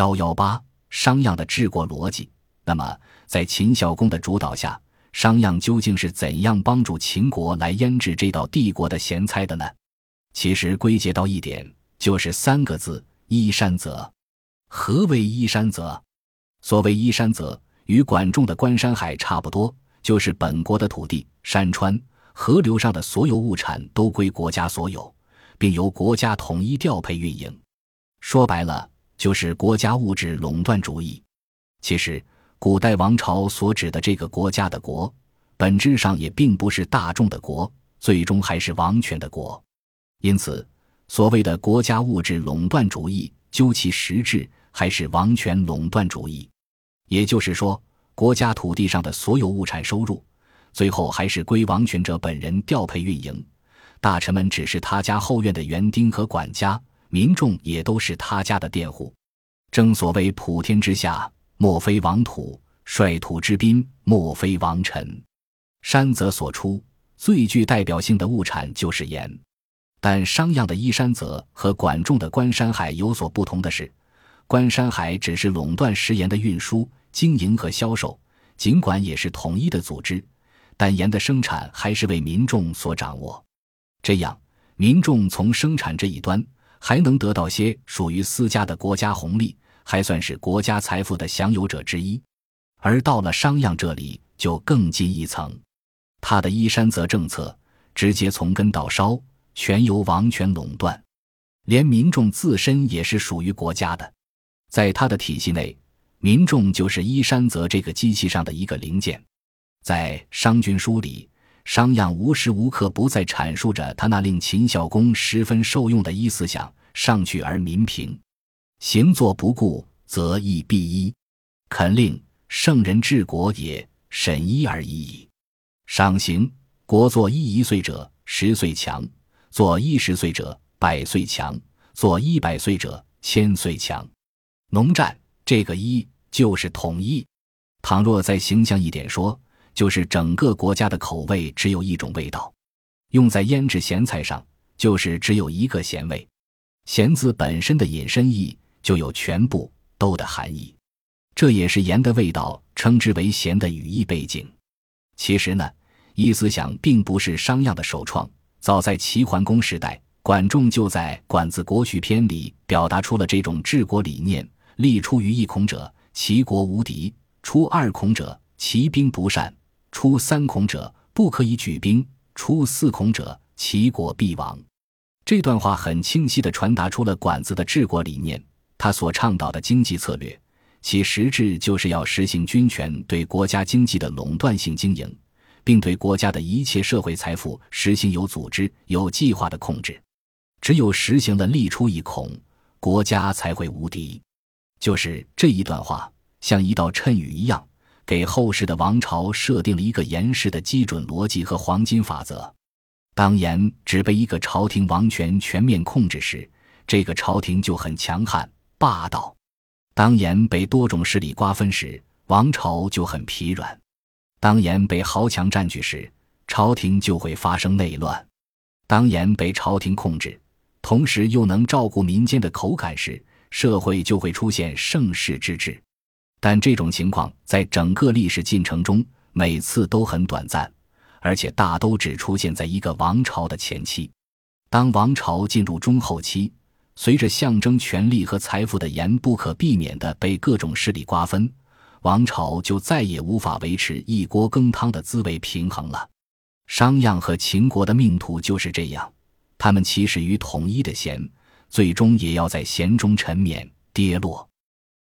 幺幺八商鞅的治国逻辑。那么，在秦孝公的主导下，商鞅究竟是怎样帮助秦国来腌制这道帝国的咸菜的呢？其实归结到一点，就是三个字：依山泽。何为依山泽？所谓依山泽，与管仲的关山海差不多，就是本国的土地、山川、河流上的所有物产都归国家所有，并由国家统一调配运营。说白了，就是国家物质垄断主义。其实，古代王朝所指的这个国家的国，本质上也并不是大众的国，最终还是王权的国。因此，所谓的国家物质垄断主义，究其实质还是王权垄断主义。也就是说，国家土地上的所有物产收入，最后还是归王权者本人调配运营，大臣们只是他家后院的园丁和管家，民众也都是他家的佃户。正所谓普天之下，莫非王土；率土之滨，莫非王臣。山泽所出，最具代表性的物产就是盐。但商鞅的依山泽和管仲的关山海有所不同的是，关山海只是垄断食盐的运输、经营和销售，尽管也是统一的组织，但盐的生产还是为民众所掌握。这样，民众从生产这一端还能得到些属于私家的国家红利，还算是国家财富的享有者之一。而到了商鞅这里，就更进一层，他的依山泽政策直接从根到梢。全由王权垄断，连民众自身也是属于国家的。在他的体系内，民众就是依山泽这个机器上的一个零件。在《商君书》里，商鞅无时无刻不在阐述着他那令秦孝公十分受用的一思想：上去而民平，行作不顾，则义必依。肯令圣人治国也，审一而已矣。赏行，国作一一岁者，十岁强。作一十岁者百岁强，作一百岁者千岁强。农战这个一就是统一。倘若再形象一点说，就是整个国家的口味只有一种味道，用在腌制咸菜上，就是只有一个咸味。咸字本身的引申义就有全部都的含义，这也是盐的味道称之为咸的语义背景。其实呢，一思想并不是商鞅的首创。早在齐桓公时代，管仲就在《管子·国序篇》里表达出了这种治国理念：立出于一孔者，齐国无敌；出二孔者，齐兵不善；出三孔者，不可以举兵；出四孔者，齐国必亡。这段话很清晰地传达出了管子的治国理念。他所倡导的经济策略，其实质就是要实行军权对国家经济的垄断性经营。并对国家的一切社会财富实行有组织、有计划的控制。只有实行了立出一孔，国家才会无敌。就是这一段话，像一道谶语一样，给后世的王朝设定了一个严实的基准逻辑和黄金法则。当盐只被一个朝廷王权全面控制时，这个朝廷就很强悍霸道；当盐被多种势力瓜分时，王朝就很疲软。当盐被豪强占据时，朝廷就会发生内乱；当盐被朝廷控制，同时又能照顾民间的口感时，社会就会出现盛世之治。但这种情况在整个历史进程中，每次都很短暂，而且大都只出现在一个王朝的前期。当王朝进入中后期，随着象征权力和财富的盐不可避免地被各种势力瓜分。王朝就再也无法维持一锅羹汤的滋味平衡了。商鞅和秦国的命途就是这样，他们起始于统一的咸，最终也要在咸中沉湎跌落。